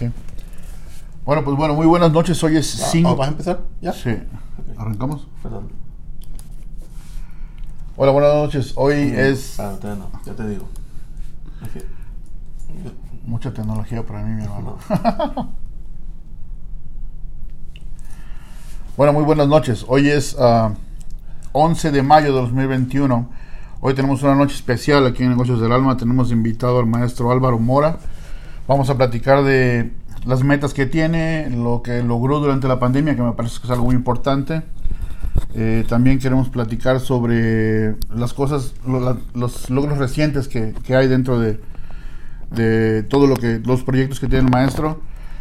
Sí. Bueno, pues bueno, muy buenas noches. Hoy es 5. ¿Vas a empezar? ¿Ya? Sí. ¿Arrancamos? Perdón. Hola, buenas noches. Hoy es todavía no, ya te digo. Es mucha tecnología para mí, mi hermano. no. Bueno, muy buenas noches. Hoy es ah, 11 de mayo de 2021. Hoy tenemos una noche especial aquí en Negocios del Alma. Tenemos invitado al maestro Álvaro Mora. Vamos a platicar de las metas que tiene, lo que logró durante la pandemia, que me parece que es algo muy importante. Eh, también queremos platicar sobre las cosas, lo- la- los logros recientes que, que hay dentro de, de todo lo que los proyectos que tiene el maestro.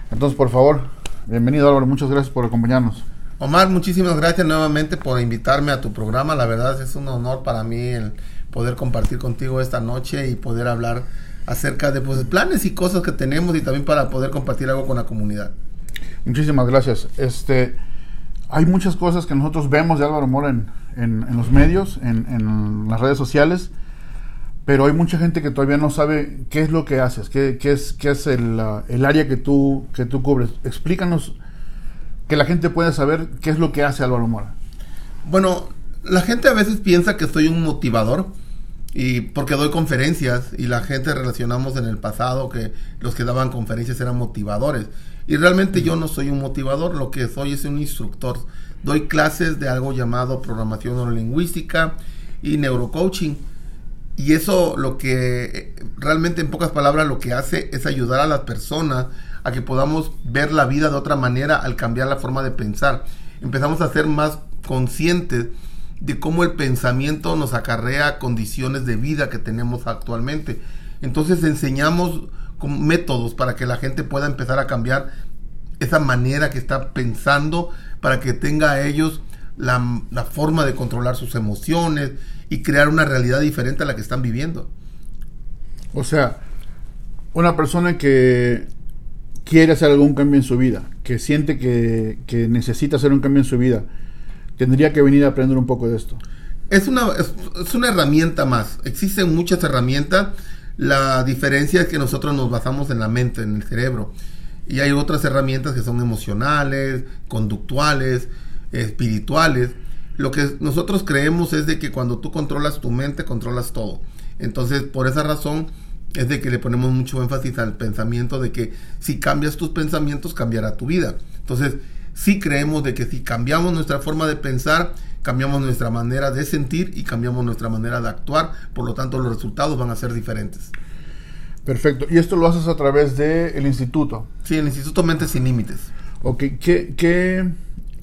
Entonces, por favor, bienvenido Álvaro, muchas gracias por acompañarnos. Omar, muchísimas gracias nuevamente por invitarme a tu programa. La verdad es un honor para mí el poder compartir contigo esta noche y poder hablar acerca de pues, planes y cosas que tenemos y también para poder compartir algo con la comunidad. Muchísimas gracias. Este, hay muchas cosas que nosotros vemos de Álvaro Mora en, en- en los medios, en, en las redes sociales, pero hay mucha gente que todavía no sabe qué es lo que haces, qué, qué es, qué es el, el área que tú, que tú cubres. Explícanos que la gente pueda saber qué es lo que hace Álvaro Mora. Bueno, la gente a veces piensa que soy un motivador y porque doy conferencias y la gente relacionamos en el pasado que los que daban conferencias eran motivadores y realmente yo no soy un motivador, lo que soy es un instructor. Doy clases de algo llamado programación neurolingüística y neurocoaching y eso lo que realmente en pocas palabras lo que hace es ayudar a las personas a que podamos ver la vida de otra manera al cambiar la forma de pensar. Empezamos a ser más conscientes de cómo el pensamiento nos acarrea condiciones de vida que tenemos actualmente. Entonces enseñamos métodos para que la gente pueda empezar a cambiar esa manera que está pensando para que tenga a ellos la, la forma de controlar sus emociones y crear una realidad diferente a la que están viviendo. O sea, una persona que quiere hacer algún cambio en su vida, que siente que, que necesita hacer un cambio en su vida, tendría que venir a aprender un poco de esto. Es una, es, una herramienta más. Existen muchas herramientas. La diferencia es que nosotros nos basamos en la mente, en el cerebro. Y hay otras herramientas que son emocionales, conductuales, espirituales. Lo que nosotros creemos es de que cuando tú controlas tu mente, controlas todo. Entonces, por esa razón, es de que le ponemos mucho énfasis al pensamiento de que si cambias tus pensamientos, cambiará tu vida. Entonces, sí creemos de que si cambiamos nuestra forma de pensar, cambiamos nuestra manera de sentir y cambiamos nuestra manera de actuar, por lo tanto los resultados van a ser diferentes. Perfecto. Y esto lo haces a través del instituto. Sí, el Instituto Mentes Sin Límites. Ok, ¿qué, qué,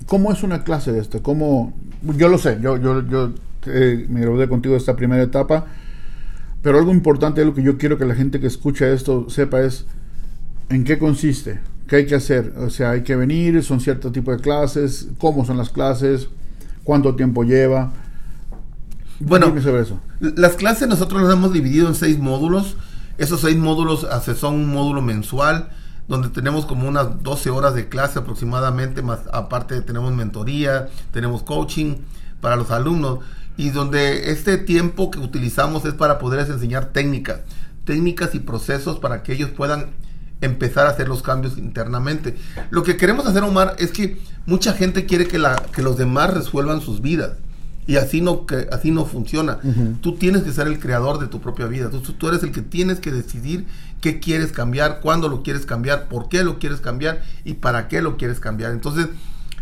¿cómo es una clase de esto? ¿Cómo, yo lo sé, yo, yo, yo eh, me gradué contigo de esta primera etapa, pero algo importante, lo que yo quiero que la gente que escucha esto sepa es en qué consiste, qué hay que hacer. O sea, hay que venir, son cierto tipo de clases, cómo son las clases, cuánto tiempo lleva. Bueno, sobre eso. Las clases nosotros las hemos dividido en seis módulos. Esos seis módulos hace- son un módulo mensual, donde tenemos como unas 12 horas de clase aproximadamente, más aparte tenemos mentoría, tenemos coaching para los alumnos, y donde este tiempo que utilizamos es para poderles enseñar técnicas, técnicas y procesos para que ellos puedan empezar a hacer los cambios internamente. Lo que queremos hacer, Omar, es que mucha gente quiere que, la, que los demás resuelvan sus vidas. Y así no, que, así no funciona. Tú tienes que ser el creador de tu propia vida. Tú, tú eres el que tienes que decidir qué quieres cambiar, cuándo lo quieres cambiar, por qué lo quieres cambiar y para qué lo quieres cambiar. Entonces,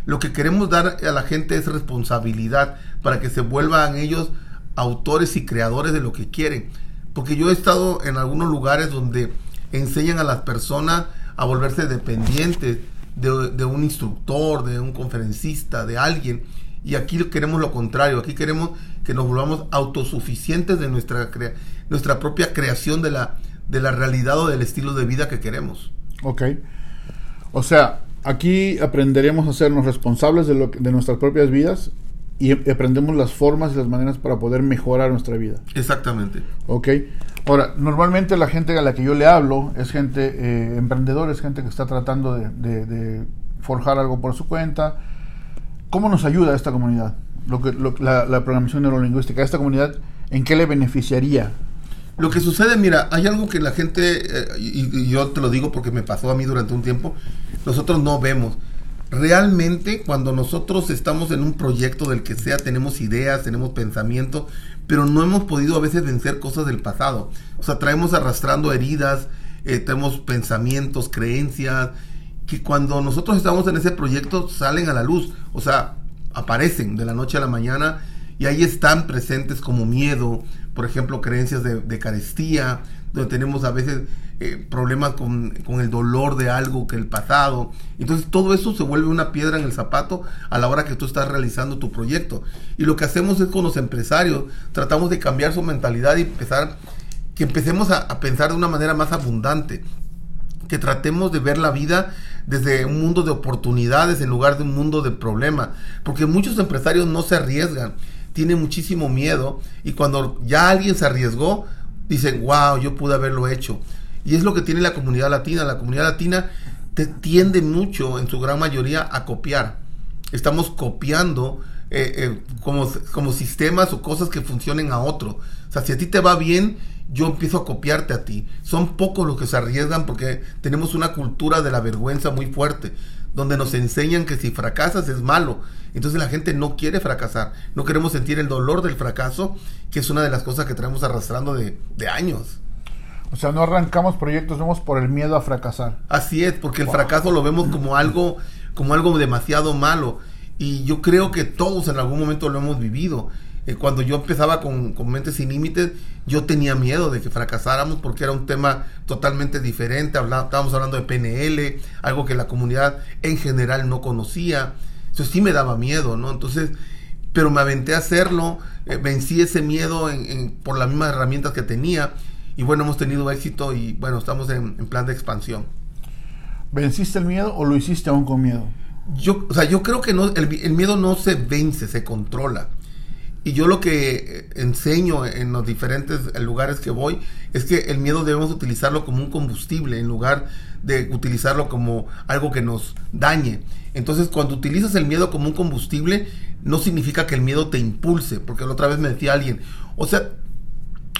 lo que queremos dar a la gente es responsabilidad para que se vuelvan ellos autores y creadores de lo que quieren. Porque yo he estado en algunos lugares donde enseñan a las personas a volverse dependientes de, de un instructor, de un conferencista, de alguien. Y aquí queremos lo contrario, aquí queremos que nos volvamos autosuficientes de nuestra, crea- nuestra propia creación de la, de la realidad o del estilo de vida que queremos. Ok. O sea, aquí aprenderemos a hacernos responsables de, lo, de nuestras propias vidas y ap- aprendemos las formas y las maneras para poder mejorar nuestra vida. Exactamente. Ok. Ahora, normalmente la gente a la que yo le hablo es gente eh, emprendedora, es gente que está tratando de, forjar algo por su cuenta. ¿Cómo nos ayuda esta comunidad? Lo que, lo- la, la programación neurolingüística, ¿esta comunidad en qué le beneficiaría? Lo que sucede, mira, hay algo que la gente, eh, y, y yo te lo digo porque me pasó a mí durante un tiempo, nosotros no vemos. Realmente cuando nosotros estamos en un proyecto del que sea, tenemos ideas, tenemos pensamiento, pero no hemos podido a veces vencer cosas del pasado. O sea, traemos arrastrando heridas, eh, tenemos pensamientos, creencias, que cuando nosotros estamos en ese proyecto salen a la luz, o sea, aparecen de la noche a la mañana y ahí están presentes como miedo, por ejemplo, creencias de, carestía, donde tenemos a veces eh, problemas con, con, el dolor de algo que el pasado. Entonces todo eso se vuelve una piedra en el zapato a la hora que tú estás realizando tu proyecto. Y lo que hacemos es con los empresarios, tratamos de cambiar su mentalidad y empezar, que empecemos a, a pensar de una manera más abundante, que tratemos de ver la vida desde un mundo de oportunidades en lugar de un mundo de problemas. Porque muchos empresarios no se arriesgan, tienen muchísimo miedo y cuando ya alguien se arriesgó, dicen, wow, yo pude haberlo hecho. Y es lo que tiene la comunidad latina. La comunidad latina te tiende mucho, en su gran mayoría, a copiar. Estamos copiando eh, eh, como, como sistemas o cosas que funcionen a otro. O sea, si a ti te va bien, yo empiezo a copiarte a ti. Son pocos los que se arriesgan porque tenemos una cultura de la vergüenza muy fuerte, donde nos enseñan que si fracasas es malo. Entonces la gente no quiere fracasar, no queremos sentir el dolor del fracaso, que es una de las cosas que traemos arrastrando de, de años. O sea, no arrancamos proyectos vemos por el miedo a fracasar. Así es, porque el fracaso lo vemos como algo, como algo demasiado malo. Y yo creo que todos en algún momento lo hemos vivido. Eh, cuando yo empezaba con, con, Mentes Sin Límites, yo tenía miedo de que fracasáramos porque era un tema totalmente diferente. estábamos hablando de PNL, algo que la comunidad en general no conocía. Eso sí me daba miedo, ¿no? Entonces, pero me aventé a hacerlo, eh, vencí ese miedo en, en, por las mismas herramientas que tenía y bueno, hemos tenido éxito y bueno, estamos en, en, plan de expansión. ¿Venciste el miedo o lo hiciste aún con miedo? Yo, o sea, yo creo que no, el, el miedo no se vence, se controla. Y yo lo que enseño en los diferentes lugares que voy es que el miedo debemos utilizarlo como un combustible en lugar de utilizarlo como algo que nos dañe. Entonces, cuando utilizas el miedo como un combustible, no significa que el miedo te impulse, porque la otra vez me decía alguien, o sea,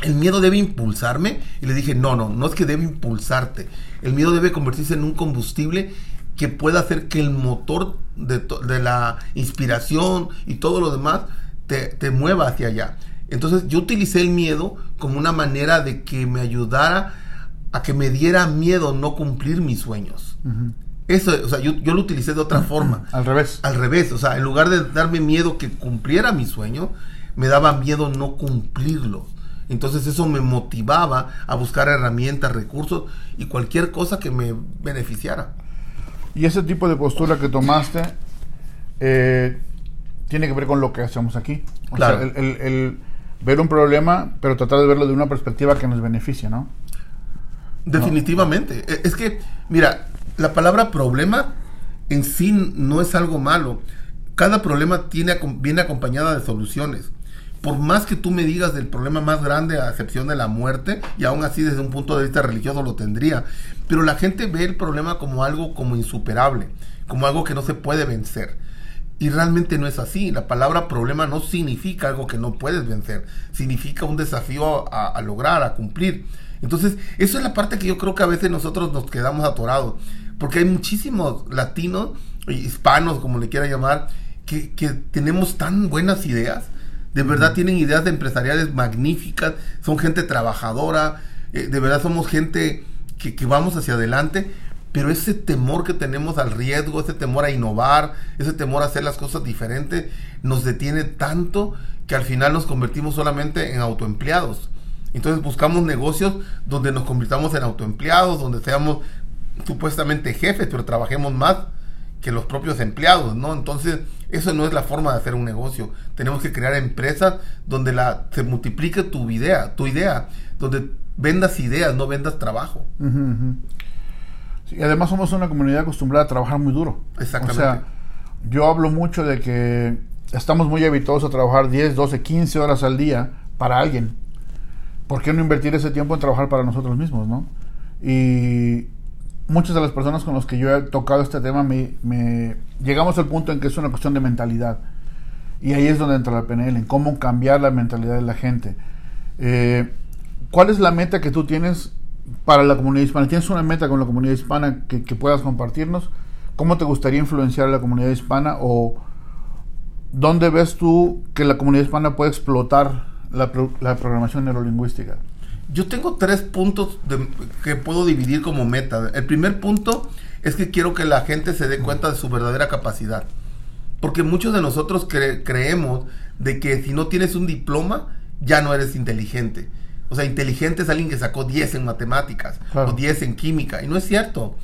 el miedo debe impulsarme. Y le dije, no, no, no es que debe impulsarte. El miedo debe convertirse en un combustible que pueda hacer que el motor de, de la inspiración y todo lo demás te, te, mueva hacia allá. Entonces yo utilicé el miedo como una manera de que me ayudara a que me diera miedo no cumplir mis sueños. Uh -huh. Eso, o sea, yo, yo, lo utilicé de otra forma. Al revés. Al revés, o sea, en lugar de darme miedo que cumpliera mi sueño, me daba miedo no cumplirlo. Entonces eso me motivaba a buscar herramientas, recursos y cualquier cosa que me beneficiara. Y ese tipo de postura que tomaste eh, tiene que ver con lo que hacemos aquí. O claro. sea, el, el, el, ver un problema, pero tratar de verlo de una perspectiva que nos beneficie, ¿no? Definitivamente. No. Es que, mira, la palabra problema en sí no es algo malo. Cada problema tiene, viene acompañada de soluciones. Por más que tú me digas del problema más grande, a excepción de la muerte, y aún así desde un punto de vista religioso lo tendría, pero la gente ve el problema como algo como insuperable, como algo que no se puede vencer. Y realmente no es así. La palabra problema no significa algo que no puedes vencer. Significa un desafío a, a, lograr, a cumplir. Entonces, eso es la parte que yo creo que a veces nosotros nos quedamos atorados. Porque hay muchísimos latinos, hispanos, como le quiera llamar, que, que tenemos tan buenas ideas. De verdad tienen ideas de empresariales magníficas. Son gente trabajadora. Eh, de verdad somos gente que, que vamos hacia adelante pero ese temor que tenemos al riesgo, ese temor a innovar, ese temor a hacer las cosas diferentes, nos detiene tanto que al final nos convertimos solamente en autoempleados. Entonces buscamos negocios donde nos convirtamos en autoempleados, donde seamos supuestamente jefes, pero trabajemos más que los propios empleados, ¿no? Entonces, eso no es la forma de hacer un negocio. Tenemos que crear empresas donde la, se multiplique tu idea, tu idea, donde vendas ideas, no vendas trabajo. Y además somos una comunidad acostumbrada a trabajar muy duro. Exactamente. O sea, yo hablo mucho de que estamos muy habituados a trabajar 10, 12, 15 horas al día para alguien. ¿Por qué no invertir ese tiempo en trabajar para nosotros mismos, no? Y muchas de las personas con las que yo he tocado este tema me, me llegamos al punto en que es una cuestión de mentalidad. Y ahí es donde entra la PNL, en cómo cambiar la mentalidad de la gente. Eh, ¿cuál es la meta que tú tienes para la comunidad hispana? ¿Tienes una meta con la comunidad hispana que, que puedas compartirnos? ¿Cómo te gustaría influenciar a la comunidad hispana o dónde ves tú que la comunidad hispana puede explotar la, la programación neurolingüística? Yo tengo tres puntos de, que puedo dividir como meta. El primer punto es que quiero que la gente se dé cuenta de su verdadera capacidad. Porque muchos de nosotros creemos de que si no tienes un diploma, ya no eres inteligente. O sea, inteligente es alguien que sacó 10 en matemáticas o 10 en química. Y no es cierto.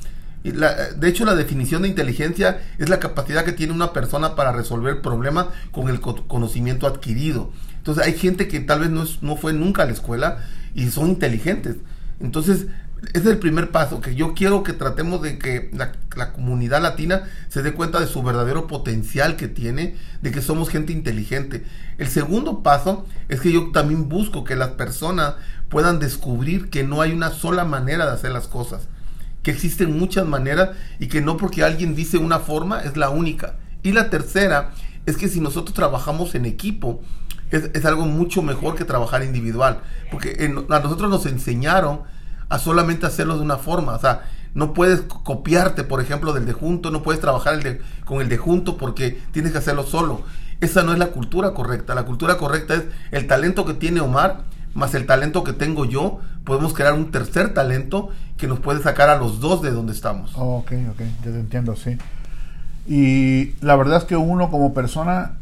de hecho, la definición de inteligencia es la capacidad que tiene una persona para resolver problemas con el conocimiento adquirido. Entonces, hay gente que tal vez no, no fue nunca a la escuela y son inteligentes. Entonces, es el primer paso, que yo quiero que tratemos de que la, comunidad latina se dé cuenta de su verdadero potencial que tiene, de que somos gente inteligente. El segundo paso es que yo también busco que las personas puedan descubrir que no hay una sola manera de hacer las cosas, que existen muchas maneras y que no porque alguien dice una forma es la única. Y la tercera es que si nosotros trabajamos en equipo, es, algo mucho mejor que trabajar individual, porque a nosotros nos enseñaron a solamente hacerlo de una forma. O sea, no puedes copiarte, por ejemplo, del de junto, no puedes trabajar el de, con el de junto porque tienes que hacerlo solo. Esa no es la cultura correcta. La cultura correcta es el talento que tiene Omar más el talento que tengo yo. Podemos crear un tercer talento que nos puede sacar a los dos de donde estamos. Oh, ok, ok, ya te entiendo, sí. Y la verdad es que uno como persona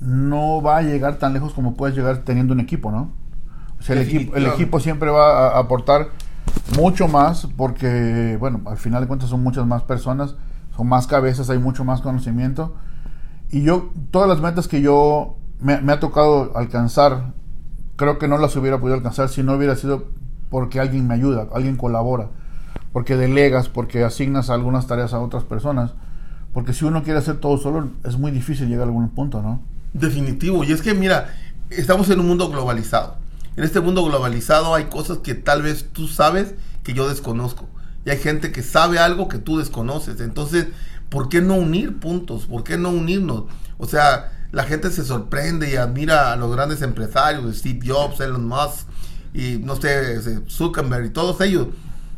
no va a llegar tan lejos como puedes llegar teniendo un equipo, ¿no? O sea, el equipo, el equipo siempre va a aportar mucho más porque, bueno, al final de cuentas son muchas más personas, son más cabezas, hay mucho más conocimiento. Y yo, todas las metas que yo me, ha tocado alcanzar, creo que no las hubiera podido alcanzar si no hubiera sido porque alguien me ayuda, alguien colabora, porque delegas, porque asignas algunas tareas a otras personas. Porque si uno quiere hacer todo solo, es muy difícil llegar a algún punto, ¿no? Definitivo. Y es que, mira, estamos en un mundo globalizado en este mundo globalizado hay cosas que tal vez tú sabes que yo desconozco. Y hay gente que sabe algo que tú desconoces. Entonces, ¿por qué no unir puntos? ¿Por qué no unirnos? O sea, la gente se sorprende y admira a los grandes empresarios, Steve Jobs, Elon Musk y no sé, Zuckerberg y todos ellos.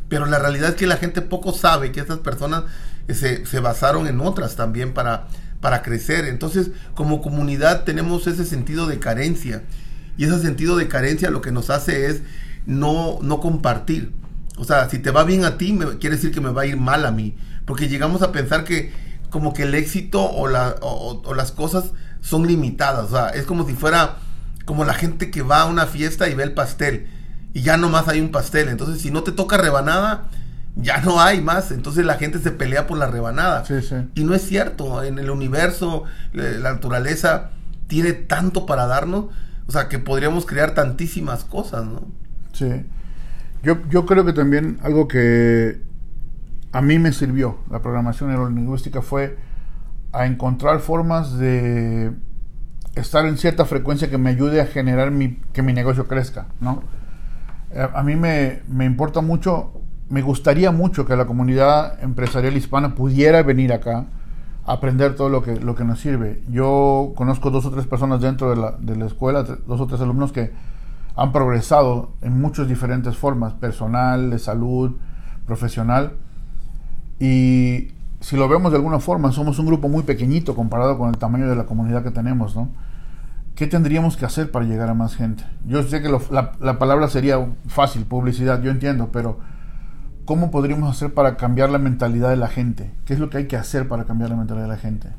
Pero la realidad es que la gente poco sabe que estas personas eh, se, se basaron en otras también para, para crecer. Entonces, como comunidad tenemos ese sentido de carencia y ese sentido de carencia lo que nos hace es no, no compartir. O sea, si te va bien a ti, me, quiere decir que me va a ir mal a mí. Porque llegamos a pensar que como que el éxito o, la, o, las cosas son limitadas. O sea, es como si fuera como la gente que va a una fiesta y ve el pastel. Y ya no más hay un pastel. Entonces, si no te toca rebanada, ya no hay más. Entonces la gente se pelea por la rebanada. Y no es cierto. En el universo, la naturaleza tiene tanto para darnos o sea, que podríamos crear tantísimas cosas, ¿no? Sí. Yo, yo creo que también algo que a mí me sirvió la programación neurolingüística fue a encontrar formas de estar en cierta frecuencia que me ayude a generar mi, que mi negocio crezca, ¿no? Eh, a mí me, me importa mucho, me gustaría mucho que la comunidad empresarial hispana pudiera venir acá aprender todo lo que, lo que nos sirve. Yo conozco dos o tres personas dentro de la, de la escuela, dos o tres alumnos que han progresado en muchas diferentes formas, personal, de salud, profesional. Y si lo vemos de alguna forma, somos un grupo muy pequeñito comparado con el tamaño de la comunidad que tenemos, ¿no? ¿Qué tendríamos que hacer para llegar a más gente? Yo sé que la, la palabra sería fácil, publicidad, yo entiendo, pero ¿cómo podríamos hacer para cambiar la mentalidad de la gente? ¿Qué es lo que hay que hacer para cambiar la mentalidad de la gente?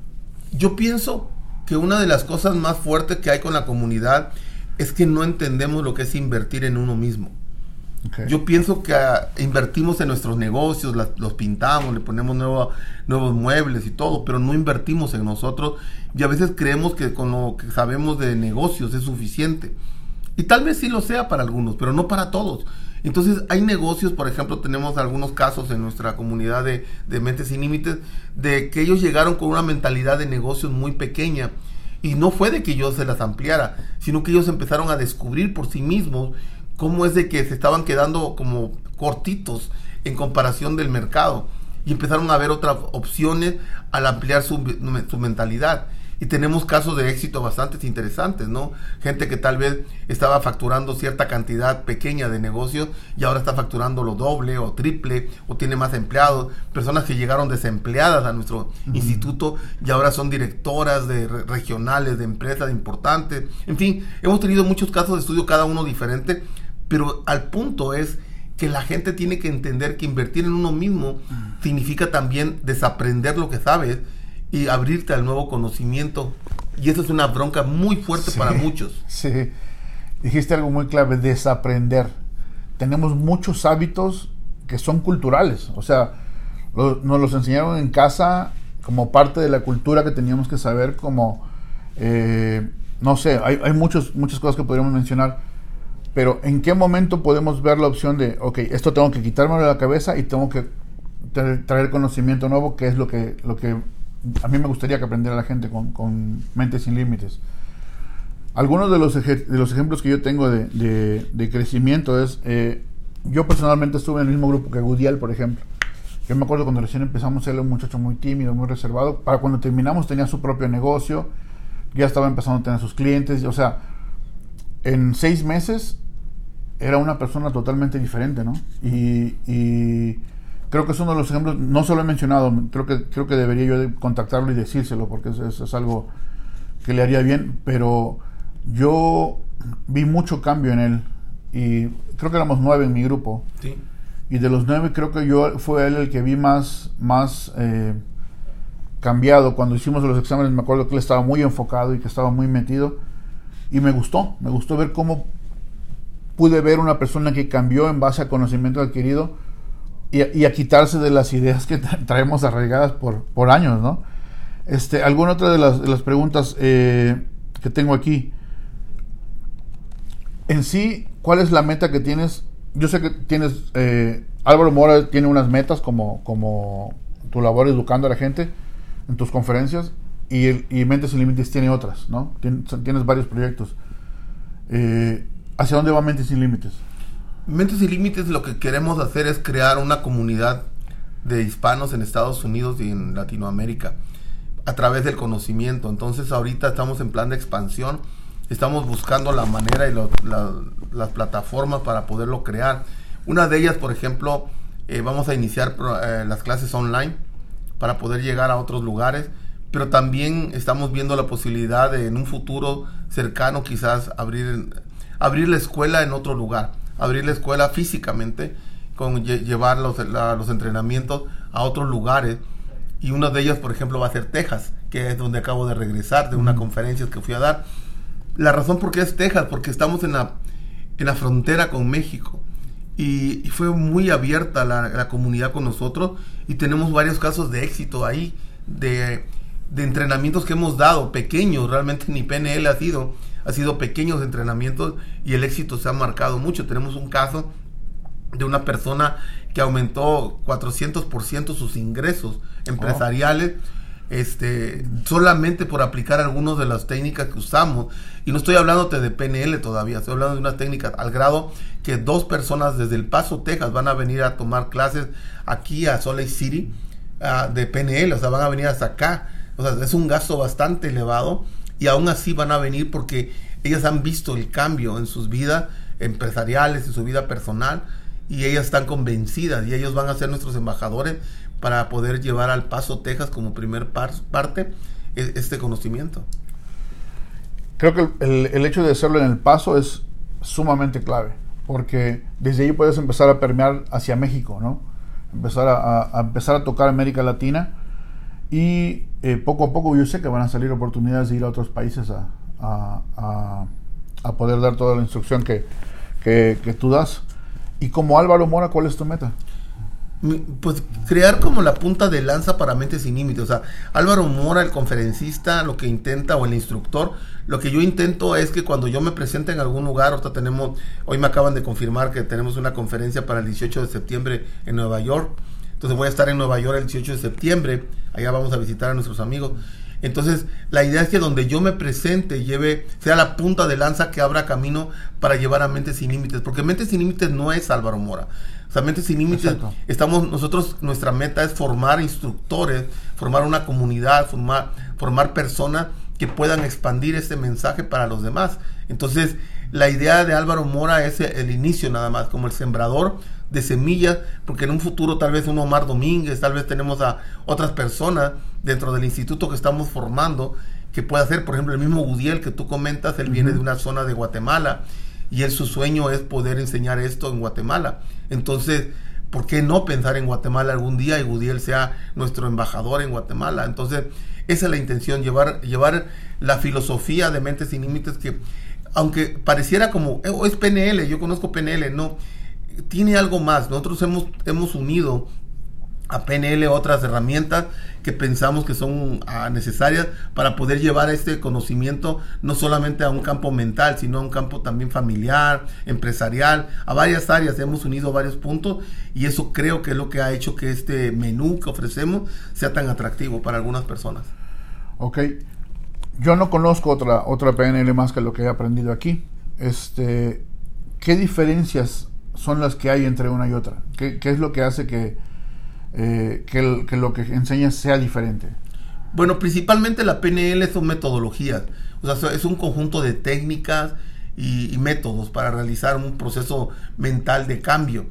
Yo pienso que una de las cosas más fuertes que hay con la comunidad es que no entendemos lo que es invertir en uno mismo. Yo pienso que ah, invertimos en nuestros negocios, los pintamos, le ponemos nuevos muebles y todo, pero no invertimos en nosotros y a veces creemos que con lo que sabemos de negocios es suficiente. Y tal vez sí lo sea para algunos, pero no para todos. Entonces hay negocios, por ejemplo, tenemos algunos casos en nuestra comunidad de, Mentes Sin Límites, de que ellos llegaron con una mentalidad de negocios muy pequeña. Y no fue de que yo se las ampliara, sino que ellos empezaron a descubrir por sí mismos cómo es de que se estaban quedando como cortitos en comparación del mercado. Y empezaron a ver otras opciones al ampliar su, su mentalidad. Y tenemos casos de éxito bastante interesantes, ¿no? Gente que tal vez estaba facturando cierta cantidad pequeña de negocios y ahora está facturando lo doble o triple o tiene más empleados. Personas que llegaron desempleadas a nuestro instituto y ahora son directoras de regionales de empresas importantes. En fin, hemos tenido muchos casos de estudio, cada uno diferente, pero al punto es que la gente tiene que entender que invertir en uno mismo significa también desaprender lo que sabes y abrirte al nuevo conocimiento. Y eso es una bronca muy fuerte para muchos. Sí, dijiste algo muy clave, desaprender. Tenemos muchos hábitos que son culturales, o sea, nos los enseñaron en casa como parte de la cultura que teníamos que saber, como, eh, no sé, hay, hay muchos, muchas cosas que podríamos mencionar, pero ¿en qué momento podemos ver la opción de, ok, esto tengo que quitármelo de la cabeza y tengo que traer conocimiento nuevo, que es lo que, lo que a mí me gustaría que aprendiera la gente con, con Mentes sin Límites. Algunos de los, de los ejemplos que yo tengo de, de, crecimiento es, eh, yo personalmente estuve en el mismo grupo que Gudiel, por ejemplo. Yo me acuerdo cuando recién empezamos, él era un muchacho muy tímido, muy reservado. Para cuando terminamos tenía su propio negocio, ya estaba empezando a tener sus clientes. O sea, en seis meses era una persona totalmente diferente, ¿no? Y creo que es uno de los ejemplos, no se lo he mencionado, creo que, creo que debería yo contactarlo y decírselo, porque es, es, algo que le haría bien, pero yo vi mucho cambio en él, y creo que éramos nueve en mi grupo, sí. y de los nueve creo que yo fue él el que vi más, más eh, cambiado, cuando hicimos los exámenes me acuerdo que él estaba muy enfocado y que estaba muy metido, y me gustó, me gustó ver cómo pude ver una persona que cambió en base al conocimiento adquirido, y, a quitarse de las ideas que traemos arraigadas por, por años, ¿no? Este, ¿Alguna otra de las, preguntas eh, que tengo aquí? En sí, ¿cuál es la meta que tienes? Yo sé que tienes, eh, Álvaro Mora tiene unas metas como, como tu labor educando a la gente en tus conferencias y, el, y Mentes sin Límites tiene otras, ¿no? Tienes, tienes varios proyectos. Eh, ¿Hacia dónde va Mentes sin Límites? Mentes y Límites lo que queremos hacer es crear una comunidad de hispanos en Estados Unidos y en Latinoamérica a través del conocimiento. Entonces ahorita estamos en plan de expansión, estamos buscando la manera y las plataformas para poderlo crear. Una de ellas, por ejemplo, eh, vamos a iniciar eh, las clases online para poder llegar a otros lugares, pero también estamos viendo la posibilidad de en un futuro cercano quizás abrir, abrir la escuela en otro lugar abrir la escuela físicamente, con llevar los, los entrenamientos a otros lugares. Y una de ellas, por ejemplo, va a ser Texas, que es donde acabo de regresar de una conferencia que fui a dar. La razón por qué es Texas, porque estamos en la, en la frontera con México. Y, fue muy abierta la, la, comunidad con nosotros y tenemos varios casos de éxito ahí, de, de entrenamientos que hemos dado, pequeños, realmente ni PNL ha sido, ha sido pequeños entrenamientos y el éxito se ha marcado mucho. Tenemos un caso de una persona que aumentó 400% sus ingresos empresariales. Este, solamente por aplicar algunas de las técnicas que usamos. Y no estoy hablando de PNL todavía, estoy hablando de unas técnicas al grado que dos personas desde El Paso, Texas, van a venir a tomar clases aquí a Salt Lake City uh, de PNL, o sea, van a venir hasta acá. O sea, es un gasto bastante elevado y aún así van a venir porque ellas han visto el cambio en sus vidas empresariales, en su vida personal y ellas están convencidas y ellos van a ser nuestros embajadores para poder llevar al Paso, Texas como primer parte e, este conocimiento. Creo que el, el, hecho de hacerlo en el Paso es sumamente clave porque desde ahí puedes empezar a permear hacia México, ¿no? Empezar a, a empezar a tocar América Latina y eh, poco a poco yo sé que van a salir oportunidades de ir a otros países a, a, poder dar toda la instrucción que, que, que, tú das. Y como Álvaro Mora, ¿cuál es tu meta? Pues crear como la punta de lanza para Mentes Sin Límites. O sea, Álvaro Mora, el conferencista, lo que intenta, o el instructor, lo que yo intento es que cuando yo me presente en algún lugar, ahorita tenemos, hoy me acaban de confirmar que tenemos una conferencia para el 18 de septiembre en Nueva York entonces voy a estar en Nueva York el 18 de septiembre. Allá vamos a visitar a nuestros amigos. Entonces, la idea es que donde yo me presente, lleve, sea la punta de lanza que abra camino para llevar a Mentes Sin Límites. Porque Mentes Sin Límites no es Álvaro Mora. O sea, Mentes Sin Límites, estamos, nosotros, nuestra meta es formar instructores, formar una comunidad, formar, formar personas que puedan expandir este mensaje para los demás. Entonces, la idea de Álvaro Mora es el inicio nada más, como el sembrador de semillas, porque en un futuro tal vez un Omar Domínguez, tal vez tenemos a otras personas dentro del instituto que estamos formando que pueda hacer, por ejemplo, el mismo Gudiel que tú comentas, él viene de una zona de Guatemala y él su sueño es poder enseñar esto en Guatemala. Entonces, ¿por qué no pensar en Guatemala algún día y Gudiel sea nuestro embajador en Guatemala? Entonces, esa es la intención, llevar, llevar la filosofía de Mentes Sin Límites que, aunque pareciera como, eh, es PNL, yo conozco PNL, no, tiene algo más. Nosotros hemos, hemos unido a PNL otras herramientas que pensamos que son ah, necesarias para poder llevar este conocimiento no solamente a un campo mental, sino a un campo también familiar, empresarial, a varias áreas. Hemos unido varios puntos y eso creo que es lo que ha hecho que este menú que ofrecemos sea tan atractivo para algunas personas. Ok. Yo no conozco otra, otra PNL más que lo que he aprendido aquí. Este, ¿Qué diferencias son las que hay entre una y otra? ¿Qué, qué es lo que hace que, eh, que, lo que enseñas sea diferente? Bueno, principalmente la PNL son metodologías, o sea, es un conjunto de técnicas y, métodos para realizar un proceso mental de cambio.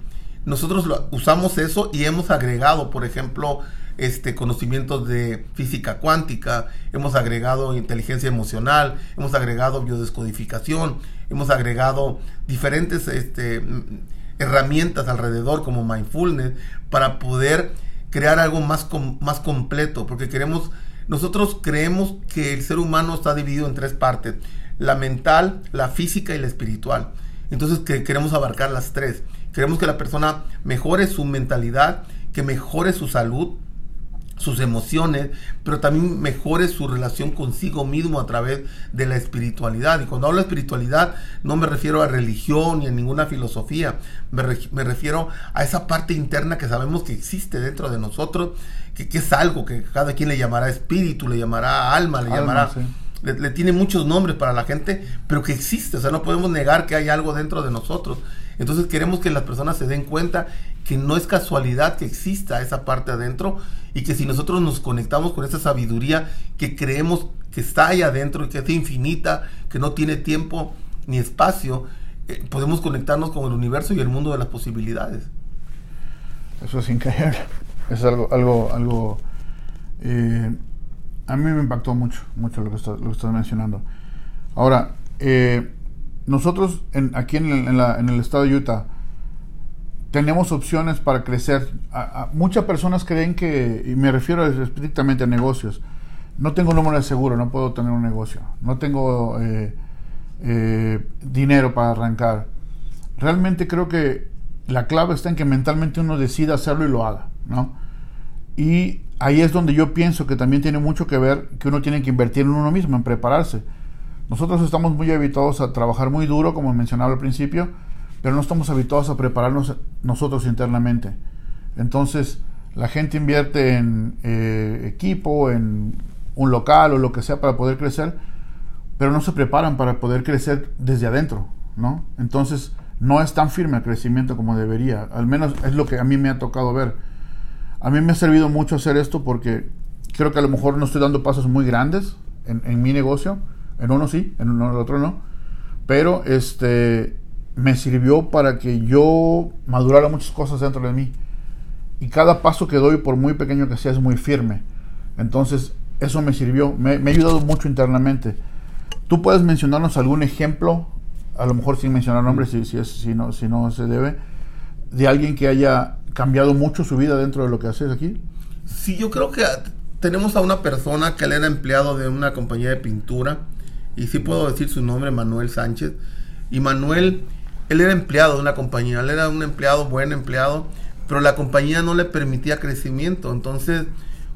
Nosotros usamos eso y hemos agregado, por ejemplo, este, conocimientos de física cuántica, hemos agregado inteligencia emocional, hemos agregado biodescodificación, hemos agregado diferentes este, herramientas alrededor como mindfulness para poder crear algo más, más completo, porque queremos, nosotros creemos que el ser humano está dividido en tres partes, la mental, la física y la espiritual. Entonces que queremos abarcar las tres. Queremos que la persona mejore su mentalidad, que mejore su salud, sus emociones, pero también mejore su relación consigo mismo a través de la espiritualidad. Y cuando hablo de espiritualidad, no me refiero a religión ni a ninguna filosofía, me, me refiero a esa parte interna que sabemos que existe dentro de nosotros, que, que, es algo que cada quien le llamará espíritu, le llamará alma, le llamará... Le, le, tiene muchos nombres para la gente, pero que existe, o sea, no podemos negar que hay algo dentro de nosotros. Entonces queremos que las personas se den cuenta que no es casualidad que exista esa parte adentro y que si nosotros nos conectamos con esa sabiduría que creemos que está ahí adentro y que es infinita, que no tiene tiempo ni espacio, eh, podemos conectarnos con el universo y el mundo de las posibilidades. Eso es increíble. Es algo, algo, algo. Eh, a mí me impactó mucho, mucho lo que, que estás mencionando. Ahora, eh, nosotros aquí en el, estado de Utah tenemos opciones para crecer. muchas personas creen que, y me refiero estrictamente a negocios, no tengo número de seguro, no puedo tener un negocio, no tengo eh, eh, dinero para arrancar. Realmente creo que la clave está en que mentalmente uno decida hacerlo y lo haga, ¿no? Y ahí es donde yo pienso que también tiene mucho que ver que uno tiene que invertir en uno mismo, en prepararse nosotros estamos muy habituados a trabajar muy duro, como mencionaba al principio, pero no estamos habituados a prepararnos nosotros internamente. Entonces, la gente invierte en eh, equipo, en un local o lo que sea para poder crecer, pero no se preparan para poder crecer desde adentro, ¿no? Entonces, no es tan firme el crecimiento como debería. Al menos es lo que a mí me ha tocado ver. A mí me ha servido mucho hacer esto porque creo que a lo mejor no estoy dando pasos muy grandes en, en mi negocio, en uno sí, en el otro no. Pero este me sirvió para que yo madurara muchas cosas dentro de mí. Y cada paso que doy, por muy pequeño que sea, es muy firme. Entonces, eso me sirvió, me, ha ayudado mucho internamente. ¿Tú puedes mencionarnos algún ejemplo, a lo mejor sin mencionar nombres, si, si, es, si, no, si no se debe, de alguien que haya cambiado mucho su vida dentro de lo que haces aquí? Sí, yo creo que tenemos a una persona que él era empleado de una compañía de pintura y sí puedo decir su nombre, Manuel Sánchez. Y Manuel, él era empleado de una compañía, él era un empleado, buen empleado, pero la compañía no le permitía crecimiento. Entonces,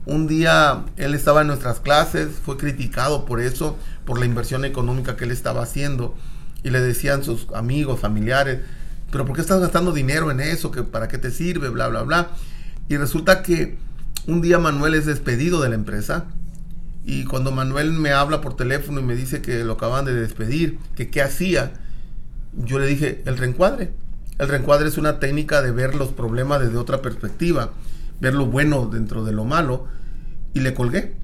un día él estaba en nuestras clases, fue criticado por eso, por la inversión económica que él estaba haciendo. Y le decían sus amigos, familiares, pero ¿por qué estás gastando dinero en eso? ¿Que ¿Para qué te sirve? Bla, bla, bla. Y resulta que un día Manuel es despedido de la empresa y cuando Manuel me habla por teléfono y me dice que lo acaban de despedir, que qué hacía, yo le dije, el reencuadre. El reencuadre es una técnica de ver los problemas desde otra perspectiva, ver lo bueno dentro de lo malo, y le colgué.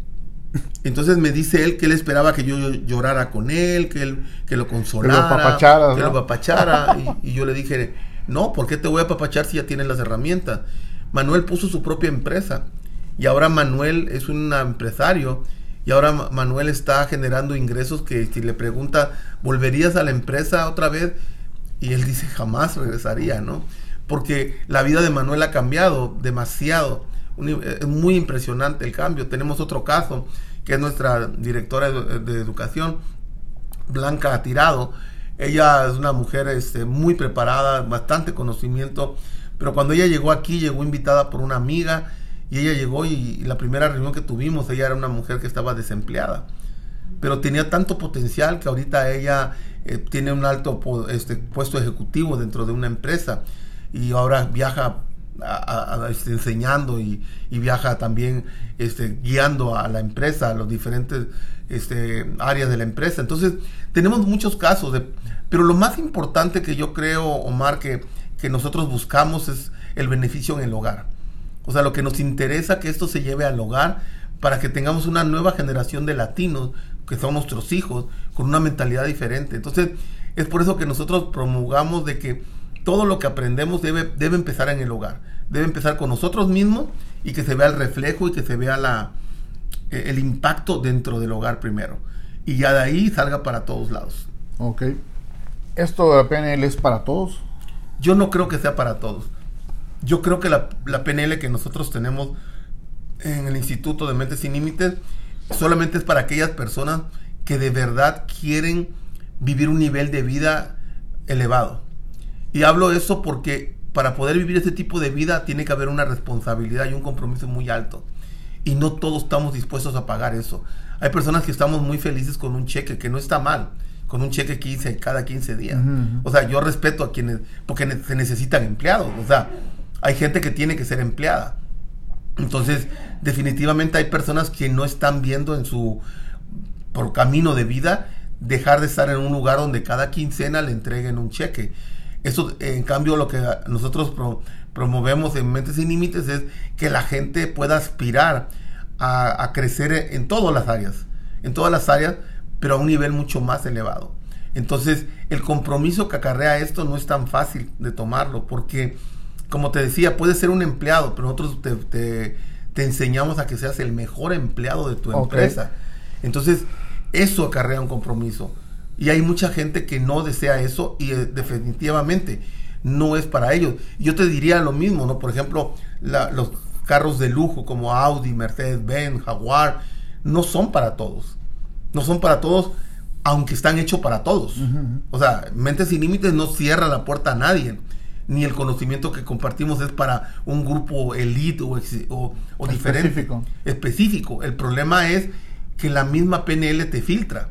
Entonces me dice él que él esperaba que yo llorara con él, que él que lo consolara, que lo que lo apapachara y, y, yo le dije, no, ¿por qué te voy a apapachar si ya tienes las herramientas? Manuel puso su propia empresa y ahora Manuel es un empresario y ahora Manuel está generando ingresos que si le pregunta, ¿volverías a la empresa otra vez? Y él dice, jamás regresaría, ¿no? Porque la vida de Manuel ha cambiado demasiado es muy impresionante el cambio. Tenemos otro caso, que es nuestra directora de, educación, Blanca Tirado. Ella es una mujer este, muy preparada, bastante conocimiento, pero cuando ella llegó aquí, llegó invitada por una amiga y ella llegó y, la primera reunión que tuvimos, ella era una mujer que estaba desempleada, pero tenía tanto potencial que ahorita ella eh, tiene un alto este, puesto ejecutivo dentro de una empresa y ahora viaja este, enseñando y, viaja también este, guiando a la empresa, a los diferentes áreas de la empresa. Entonces, tenemos muchos casos, de, pero lo más importante que yo creo, Omar, que, que nosotros buscamos es el beneficio en el hogar. O sea, lo que nos interesa que esto se lleve al hogar para que tengamos una nueva generación de latinos, que son nuestros hijos, con una mentalidad diferente. Entonces, es por eso que nosotros promulgamos de que todo lo que aprendemos debe, debe empezar en el hogar. Debe empezar con nosotros mismos y que se vea el reflejo y que se vea la, eh, el impacto dentro del hogar primero. Y ya de ahí salga para todos lados. Ok. ¿Esto de la PNL es para todos? Yo no creo que sea para todos. Yo creo que la, la PNL que nosotros tenemos en el Instituto de Mentes Sin Límites solamente es para aquellas personas que de verdad quieren vivir un nivel de vida elevado. Y hablo eso porque para poder vivir ese tipo de vida tiene que haber una responsabilidad y un compromiso muy alto. Y no todos estamos dispuestos a pagar eso. Hay personas que estamos muy felices con un cheque, que no está mal, con un cheque 15 cada 15 días. O sea, yo respeto a quienes, porque se necesitan empleados. O sea, hay gente que tiene que ser empleada. Entonces, definitivamente hay personas que no están viendo en su por camino de vida dejar de estar en un lugar donde cada quincena le entreguen un cheque. Eso, en cambio, lo que nosotros promovemos en Mentes Sin Límites es que la gente pueda aspirar a, crecer en todas las áreas, en todas las áreas, pero a un nivel mucho más elevado. Entonces, el compromiso que acarrea esto no es tan fácil de tomarlo, porque, como te decía, puedes ser un empleado, pero nosotros te, enseñamos a que seas el mejor empleado de tu empresa. Entonces, eso acarrea un compromiso. Y hay mucha gente que no desea eso y eh, definitivamente no es para ellos. Yo te diría lo mismo, ¿no? Por ejemplo, los carros de lujo como Audi, Mercedes-Benz, Jaguar, no son para todos. No son para todos, aunque están hechos para todos. O sea, Mentes sin Límites no cierra la puerta a nadie. Ni el conocimiento que compartimos es para un grupo elite o, o diferente. Específico. Específico. El problema es que la misma PNL te filtra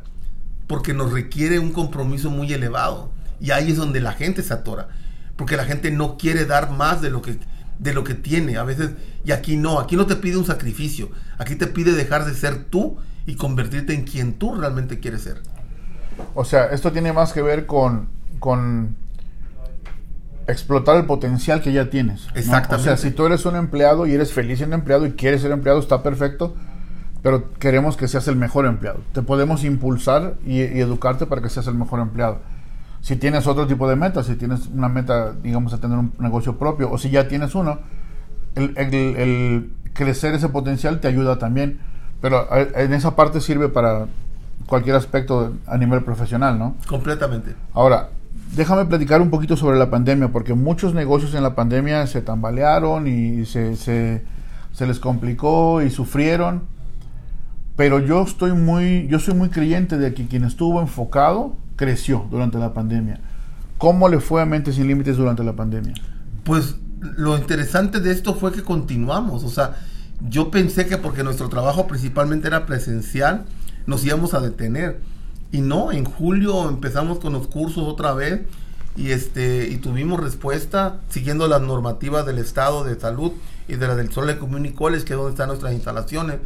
porque nos requiere un compromiso muy elevado. Y ahí es donde la gente se atora, porque la gente no quiere dar más de lo que de lo que tiene. A veces, y aquí no, aquí no te pide un sacrificio, aquí te pide dejar de ser tú y convertirte en quien tú realmente quieres ser. O sea, esto tiene más que ver con, con explotar el potencial que ya tienes. Exactamente. O sea, si tú eres un empleado y eres feliz siendo empleado y quieres ser empleado, está perfecto pero queremos que seas el mejor empleado. Te podemos impulsar y, educarte para que seas el mejor empleado. Si tienes otro tipo de meta, si tienes una meta, digamos, a tener un negocio propio, o si ya tienes uno, el, crecer ese potencial te ayuda también. Pero en esa parte sirve para cualquier aspecto a nivel profesional, ¿no? Completamente. Ahora, déjame platicar un poquito sobre la pandemia, porque muchos negocios en la pandemia se tambalearon y se, se, les complicó y sufrieron pero yo estoy muy, yo soy muy creyente de que quien estuvo enfocado creció durante la pandemia. ¿Cómo le fue a Mentes Sin Límites durante la pandemia? Pues lo interesante de esto fue que continuamos. O sea, yo pensé que porque nuestro trabajo principalmente era presencial, nos íbamos a detener. Y no, en julio empezamos con los cursos otra vez y este y tuvimos respuesta siguiendo las normativas del estado de salud y de la del Sol de Community College, que es donde están nuestras instalaciones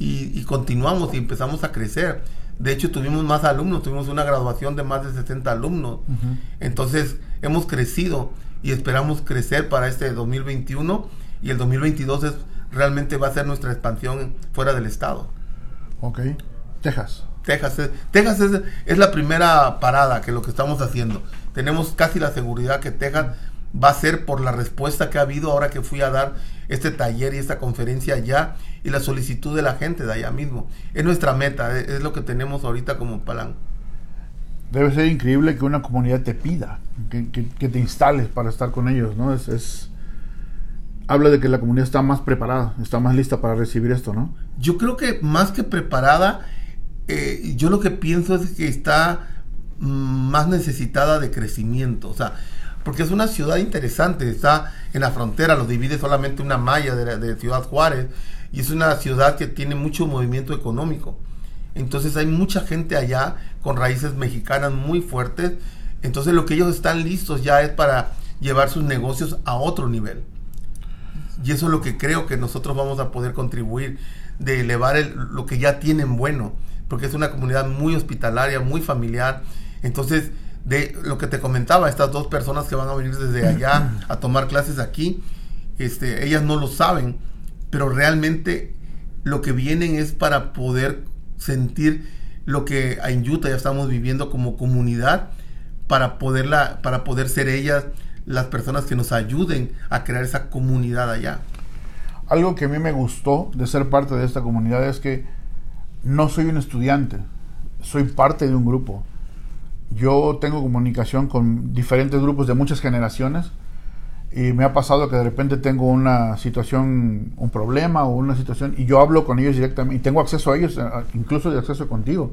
y, continuamos y empezamos a crecer. De hecho, tuvimos más alumnos, tuvimos una graduación de más de 60 alumnos. Entonces, hemos crecido y esperamos crecer para este 2021 y el 2022 es, realmente va a ser nuestra expansión fuera del estado. Ok. Texas. Texas, es, Texas es, es la primera parada que lo que estamos haciendo. Tenemos casi la seguridad que Texas va a ser por la respuesta que ha habido ahora que fui a dar este taller y esta conferencia allá y la solicitud de la gente de allá mismo. Es nuestra meta, es, es lo que tenemos ahorita como palanca. Debe ser increíble que una comunidad te pida, que, que- que te instales para estar con ellos, ¿no? Es, es- habla de que la comunidad está más preparada, está más lista para recibir esto, ¿no? Yo creo que más que preparada, eh, yo lo que pienso es que está más necesitada de crecimiento, o sea, porque es una ciudad interesante, está en la frontera, lo divide solamente una malla de, Ciudad Juárez, y es una ciudad que tiene mucho movimiento económico. Entonces hay mucha gente allá con raíces mexicanas muy fuertes, entonces lo que ellos están listos ya es para llevar sus negocios a otro nivel. Y eso es lo que creo que nosotros vamos a poder contribuir, de elevar el- lo que ya tienen bueno, porque es una comunidad muy hospitalaria, muy familiar. Entonces, de lo que te comentaba, estas dos personas que van a venir desde allá a tomar clases aquí, este, ellas no lo saben, pero realmente lo que vienen es para poder sentir lo que en Utah ya estamos viviendo como comunidad, para poderla, para poder ser ellas las personas que nos ayuden a crear esa comunidad allá. Algo que a mí me gustó de ser parte de esta comunidad es que no soy un estudiante, soy parte de un grupo. Yo tengo comunicación con diferentes grupos de muchas generaciones y me ha pasado que de repente tengo una situación, un problema o una situación y yo hablo con ellos directamente y tengo acceso a ellos, incluso de acceso contigo.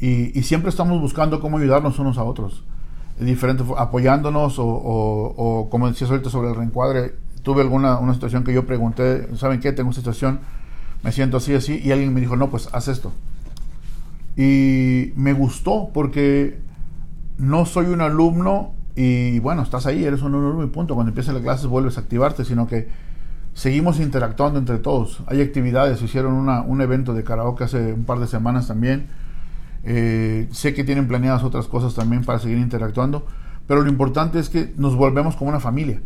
Y, siempre estamos buscando cómo ayudarnos unos a otros, de diferente, fo- apoyándonos o, o- o como decías ahorita sobre el reencuadre, tuve alguna una situación que yo pregunté, ¿saben qué? Tengo una situación, me siento así, así, y alguien me dijo, no, pues haz esto. Y me gustó porque no soy un alumno y bueno, estás ahí, eres un alumno y punto. Cuando empiezan las clases vuelves a activarte, sino que seguimos interactuando entre todos. Hay actividades, hicieron una, un evento de karaoke hace un par de semanas también. Eh, sé que tienen planeadas otras cosas también para seguir interactuando, pero lo importante es que nos volvemos como una familia.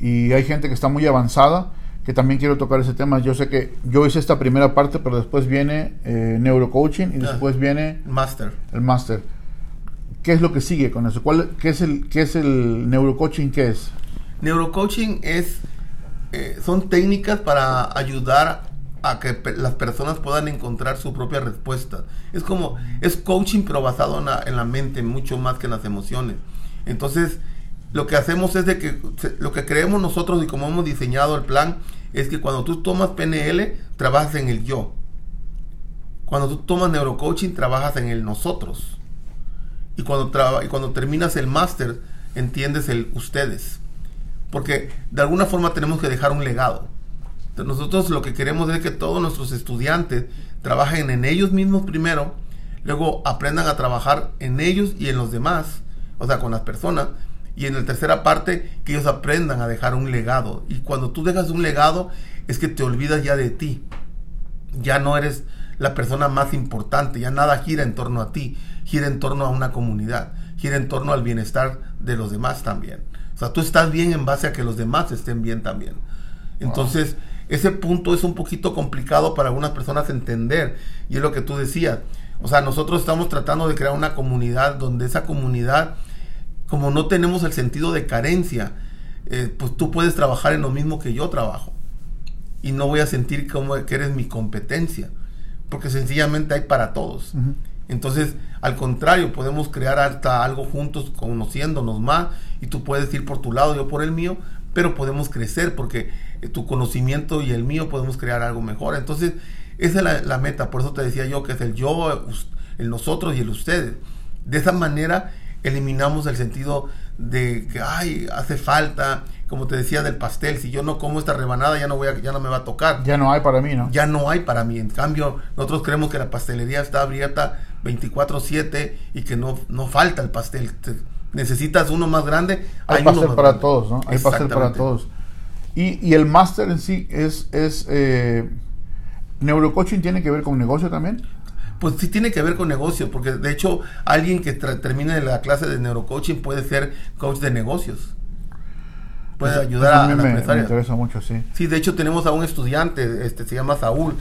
Y hay gente que está muy avanzada, que también quiero tocar ese tema. Yo sé que yo hice esta primera parte, pero después viene eh, neurocoaching y Ah. después viene Master. el máster. ¿Qué es lo que sigue con eso? ¿Cuál, qué, es el, ¿Qué es el neurocoaching? ¿Qué es? Neurocoaching es, eh, son técnicas para ayudar a que pe- las personas puedan encontrar su propia respuesta. Es como, es coaching pero basado en la, en la mente mucho más que en las emociones. Entonces, lo que hacemos es de que, lo que creemos nosotros y como hemos diseñado el plan, es que cuando tú tomas PNL, trabajas en el yo. Cuando tú tomas neurocoaching, trabajas en el nosotros. Y cuando, traba- y cuando terminas el máster, entiendes el ustedes. Porque de alguna forma tenemos que dejar un legado. Nosotros lo que queremos es que todos nuestros estudiantes trabajen en ellos mismos primero, luego aprendan a trabajar en ellos y en los demás, o sea, con las personas, y en la tercera parte que ellos aprendan a dejar un legado. Y cuando tú dejas un legado es que te olvidas ya de ti ya no eres la persona más importante, ya nada gira en torno a ti, gira en torno a una comunidad, gira en torno al bienestar de los demás también. O sea, tú estás bien en base a que los demás estén bien también. Entonces, ese punto es un poquito complicado para algunas personas entender, y es lo que tú decías. O sea, nosotros estamos tratando de crear una comunidad donde esa comunidad, como no tenemos el sentido de carencia, eh, pues tú puedes trabajar en lo mismo que yo trabajo y no voy a sentir como que eres mi competencia, porque sencillamente hay para todos. Entonces, al contrario, podemos crear hasta algo juntos, conociéndonos más, y tú puedes ir por tu lado, yo por el mío, pero podemos crecer porque eh, tu conocimiento y el mío podemos crear algo mejor. Entonces, esa es la, la meta, por eso te decía yo que es el yo, el nosotros y el ustedes. De esa manera eliminamos el sentido de que, ay, hace falta, como te decía del pastel, si yo no como esta rebanada ya no, voy a, ya no me va a tocar Ya no hay para mí, ¿no? ya no hay para mí. En cambio, nosotros creemos que la pastelería está abierta 24/7 y que no, no falta el pastel. Te- necesitas uno más grande. Hay pastel para grande. todos, ¿no? Hay pastel para todos. Y, y el máster en sí es, es eh, neurocoaching tiene que ver con negocio también. Pues sí tiene que ver con negocio, porque de hecho alguien que termine la clase de neurocoaching puede ser coach de negocios. Puede Eso- ayudar eso a, mí a las me, me interesa mucho, sí. Sí, de hecho tenemos a un estudiante, este se llama Saúl.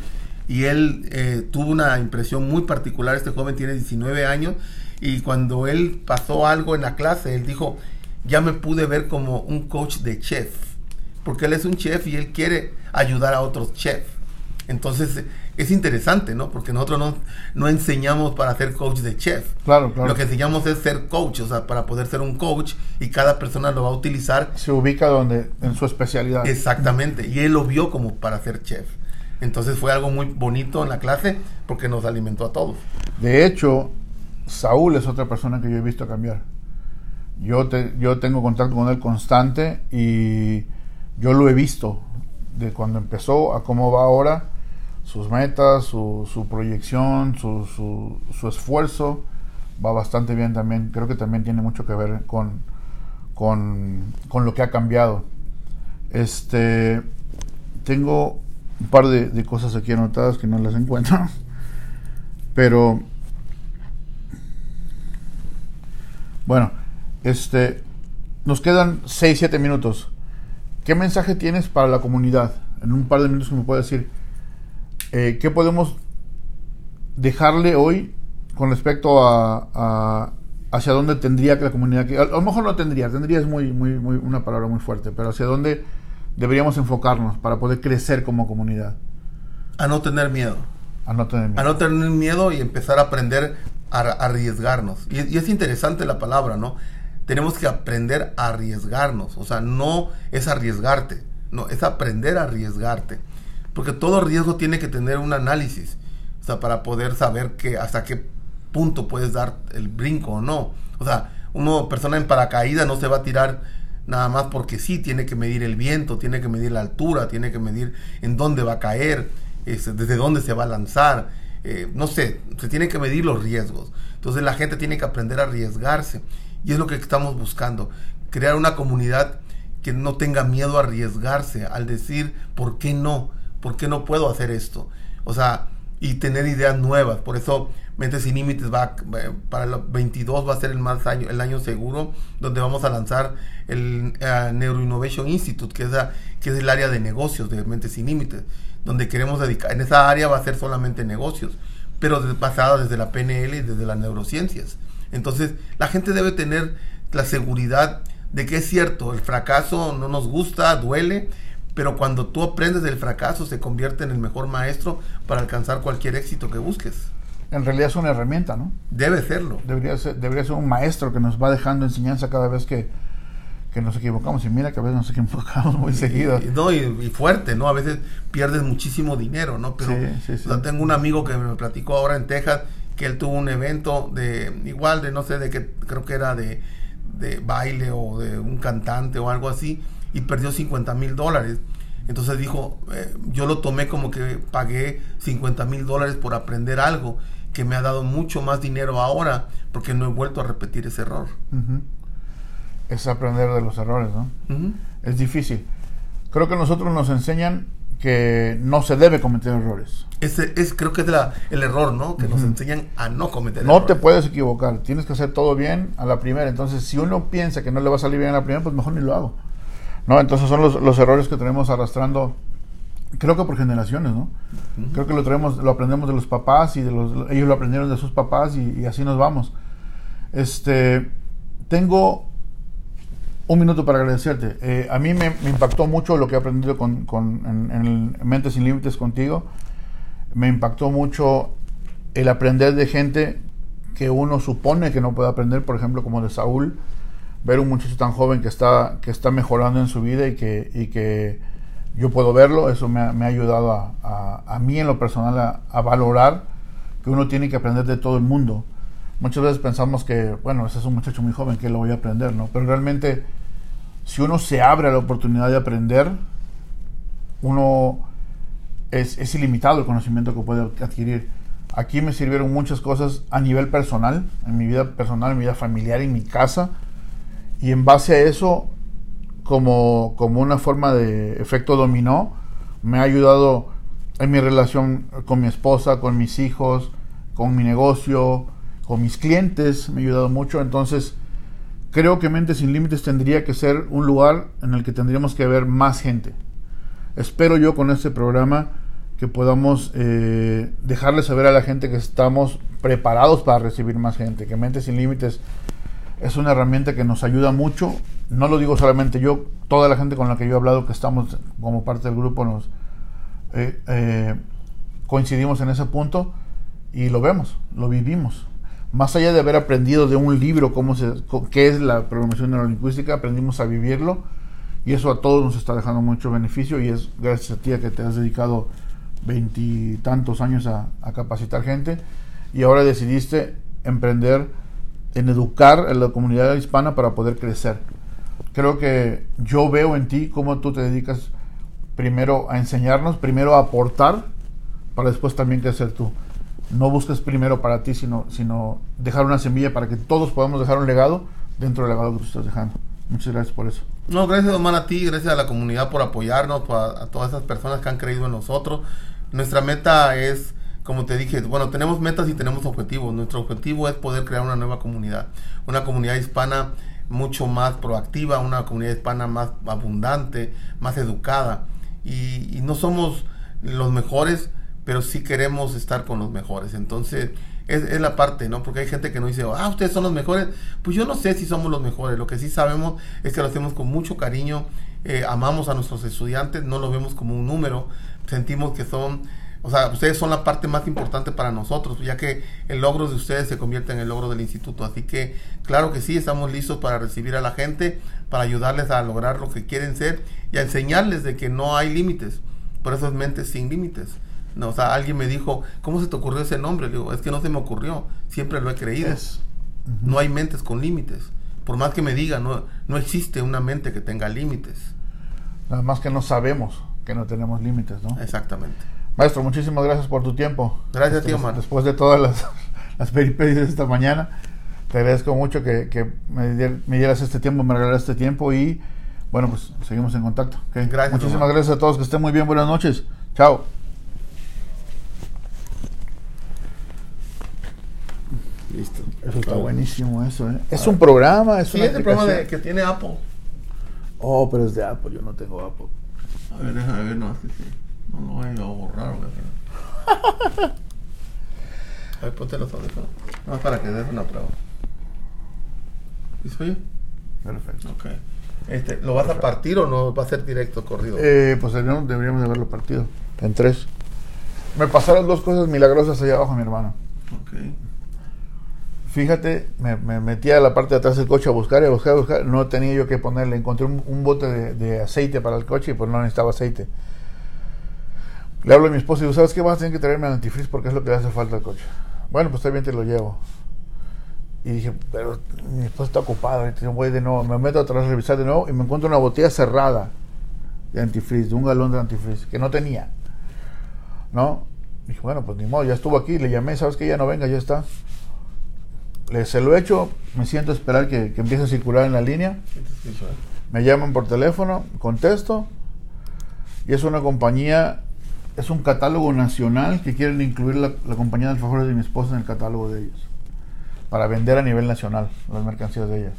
y él eh, tuvo una impresión muy particular. Este joven tiene 19 años y cuando él pasó algo en la clase, él dijo, ya me pude ver como un coach de chef, porque él es un chef y él quiere ayudar a otros chefs. Entonces es interesante, ¿no? Porque nosotros no, no enseñamos para ser coach de chef. Claro, claro. Lo que enseñamos es ser coach, o sea, para poder ser un coach y cada persona lo va a utilizar. Se ubica donde, en su especialidad. Exactamente, y él lo vio como para ser chef. Entonces fue algo muy bonito en la clase porque nos alimentó a todos. De hecho, Saúl es otra persona que yo he visto cambiar. Yo, te, yo tengo contacto con él constante y yo lo he visto de cuando empezó a cómo va ahora, sus metas, su, proyección, su, esfuerzo, va bastante bien también. Creo que también tiene mucho que ver con, con, lo que ha cambiado. Este, tengo un par de, cosas aquí anotadas que no las encuentro, pero bueno, este, nos quedan 6, 7 minutos. ¿Qué mensaje tienes para la comunidad? En un par de minutos me puedes decir, eh, ¿qué podemos dejarle hoy con respecto a, a, hacia dónde tendría que la comunidad que a, lo mejor no tendría, tendría es muy, muy, muy una palabra muy fuerte, pero hacia dónde deberíamos enfocarnos para poder crecer como comunidad? A no tener miedo. A no tener miedo. A no tener miedo y empezar a aprender a arriesgarnos. Y, y es interesante la palabra, ¿no? tenemos que aprender a arriesgarnos. O sea, no es arriesgarte, no, es aprender a arriesgarte. Porque todo riesgo tiene que tener un análisis. O sea, para poder saber que hasta qué punto puedes dar el brinco o no. O sea, una persona en paracaídas no se va a tirar nada más porque sí, tiene que medir el viento, tiene que medir la altura, tiene que medir en dónde va a caer, este, desde dónde se va a lanzar. Eh, no sé, se tiene que medir los riesgos. Entonces la gente tiene que aprender a arriesgarse. Y es lo que estamos buscando, crear una comunidad que no tenga miedo a arriesgarse, al decir, ¿por qué no? ¿Por qué no puedo hacer esto? O sea, y tener ideas nuevas. Por eso Mentes Sin Límites va para el 22 va a ser el más año, el año seguro, donde vamos a lanzar el uh, Neuro Innovation Institute, que es, que es el área de negocios de Mentes Sin Límites, donde queremos dedicar, en esa área va a ser solamente negocios, pero basada desde la PNL y desde las neurociencias. Entonces, la gente debe tener la seguridad de que es cierto, el fracaso no nos gusta, duele, pero cuando tú aprendes del fracaso se convierte en el mejor maestro para alcanzar cualquier éxito que busques. En realidad es una herramienta, ¿no? Debe serlo. Debería ser, debería ser un maestro que nos va dejando enseñanza cada vez que, que nos equivocamos. Y mira que a veces nos equivocamos muy seguido. Y, no, y, y, fuerte, ¿no? A veces pierdes muchísimo dinero, ¿no? Pero sí, sí, sí. O sea, tengo un amigo que me platicó ahora en Texas que él tuvo un evento de igual de no sé de qué creo que era de, de baile o de un cantante o algo así y perdió 50 mil dólares entonces dijo eh, yo lo tomé como que pagué 50 mil dólares por aprender algo que me ha dado mucho más dinero ahora porque no he vuelto a repetir ese error uh -huh. es aprender de los errores no uh -huh. es difícil creo que nosotros nos enseñan que no se debe cometer errores. Ese es, creo que es la, el error, ¿no? Que uh -huh. nos enseñan a no cometer no errores. te puedes equivocar, tienes que hacer todo bien a la primera. Entonces, si uno piensa que no le va a salir bien a la primera, pues mejor ni lo hago. ¿No? Entonces son los, los errores que tenemos arrastrando, creo que por generaciones, ¿no? Uh -huh. Creo que lo traemos, lo aprendemos de los papás y de los, ellos lo aprendieron de sus papás y, y así nos vamos. Este, tengo un minuto para agradecerte. Eh, a mí me, me, impactó mucho lo que he aprendido con, con en, en, el Mentes Sin Límites contigo. Me impactó mucho el aprender de gente que uno supone que no puede aprender, por ejemplo, como de Saúl. Ver un muchacho tan joven que está, que está mejorando en su vida y que, y que yo puedo verlo, eso me ha, ayudado a, a, mí en lo personal a, a valorar que uno tiene que aprender de todo el mundo muchas veces pensamos que, bueno, ese es un muchacho muy joven, que lo voy a aprender, ¿no? Pero realmente, si uno se abre a la oportunidad de aprender, uno es, es, ilimitado el conocimiento que puede adquirir. Aquí me sirvieron muchas cosas a nivel personal, en mi vida personal, en mi vida familiar, en mi casa, y en base a eso, como, como una forma de efecto dominó, me ha ayudado en mi relación con mi esposa, con mis hijos, con mi negocio, con mis clientes, me ha ayudado mucho. Entonces, creo que Mentes Sin Límites tendría que ser un lugar en el que tendríamos que ver más gente. Espero yo con este programa que podamos eh, dejarle saber a la gente que estamos preparados para recibir más gente, que Mentes Sin Límites es una herramienta que nos ayuda mucho. No lo digo solamente yo, toda la gente con la que yo he hablado, que estamos como parte del grupo, nos eh, eh, coincidimos en ese punto y lo vemos, lo vivimos. Más allá de haber aprendido de un libro cómo se, qué es la programación neurolingüística, aprendimos a vivirlo y eso a todos nos está dejando mucho beneficio y es gracias a ti que te has dedicado veintitantos años a capacitar gente y ahora decidiste emprender en educar a la comunidad hispana para poder crecer. Creo que yo veo en ti cómo tú te dedicas primero a enseñarnos, primero a aportar, para después también crecer tú. No busques primero para ti, sino, sino dejar una semilla para que todos podamos dejar un legado dentro del legado que tú estás dejando. Muchas gracias por eso. No, gracias, Omar, a ti, gracias a la comunidad por apoyarnos, a todas esas personas que han creído en nosotros. Nuestra meta es como te dije, bueno, tenemos metas y tenemos objetivos. Nuestro objetivo es poder crear una nueva comunidad, una comunidad hispana mucho más proactiva, una comunidad hispana más abundante, más educada. Y, no somos los mejores, pero sí queremos estar con los mejores. Entonces, es, la parte, ¿no? Porque hay gente que nos dice, ah, ustedes son los mejores. Pues yo no sé si somos los mejores. Lo que sí sabemos es que lo hacemos con mucho cariño. Eh, amamos a nuestros estudiantes, no los vemos como un número. Sentimos que son o sea, ustedes son la parte más importante para nosotros, ya que el logro de ustedes se convierte en el logro del instituto. Así que, claro que sí, estamos listos para recibir a la gente, para ayudarles a lograr lo que quieren ser y a enseñarles de que no hay límites. Por eso es mentes sin límites. No, o sea, alguien me dijo, ¿cómo se te ocurrió ese nombre? Le digo, es que no se me ocurrió, siempre lo he creído. No hay mentes con límites. Por más que me digan, no, no existe una mente que tenga límites. Nada más que no sabemos que no tenemos límites, ¿no? Exactamente. Maestro, muchísimas gracias por tu tiempo. Gracias a ti, Omar. Después de todas las, las peripecias de esta mañana, te agradezco mucho que, me, dieras este tiempo, me regalaras este tiempo y bueno, pues seguimos en contacto. Gracias. Muchísimas gracias a todos, que estén muy bien, buenas noches. Chao. Listo. Eso está buenísimo, eso, ¿eh? Es un programa, es sí, es el programa de, que tiene Apple. Oh, pero es de Apple, yo no tengo Apple. A ver, déjame ver, no, sí, sí. No lo vaya a borrar, A ver, ponte los audífonos. No, para que des una prueba. ¿Y se oye? Perfecto. Ok. Este, ¿Lo vas a partir o no va a ser directo corrido? Eh, pues deberíamos, deberíamos de haberlo partido. En tres. Me pasaron dos cosas milagrosas allá abajo, mi hermano. Ok. Fíjate, me, me metí a la parte de atrás del coche a buscar y a buscar, a buscar. No tenía yo que ponerle. Encontré un, bote de, de, aceite para el coche y pues no necesitaba aceite. Le hablo a mi esposa y digo, ¿sabes qué? Vas a tener que traerme el antifreeze porque es lo que le hace falta al coche. Bueno, pues está bien, te lo llevo. Y dije, pero mi esposa está ocupada, voy de nuevo, me meto atrás a revisar de nuevo y me encuentro una botella cerrada de antifreeze, de un galón de antifreeze, que no tenía. ¿No? dije, bueno, pues ni modo, ya estuvo aquí, le llamé, ¿sabes qué? Ya no venga, ya está. Le, se lo he hecho, me siento a esperar que, que empiece a circular en la línea. Me llaman por teléfono, contesto, y es una compañía es un catálogo nacional que quieren incluir la, compañía de alfajores de mi esposa en el catálogo de ellos para vender a nivel nacional las mercancías de ellas.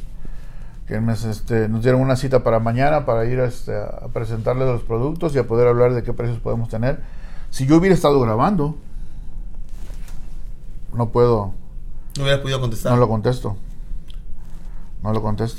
Que este, nos dieron una cita para mañana para ir este, a presentarles los productos y a poder hablar de qué precios podemos tener. Si yo hubiera estado grabando no puedo. No hubiera podido contestar. No lo contesto. No lo contesto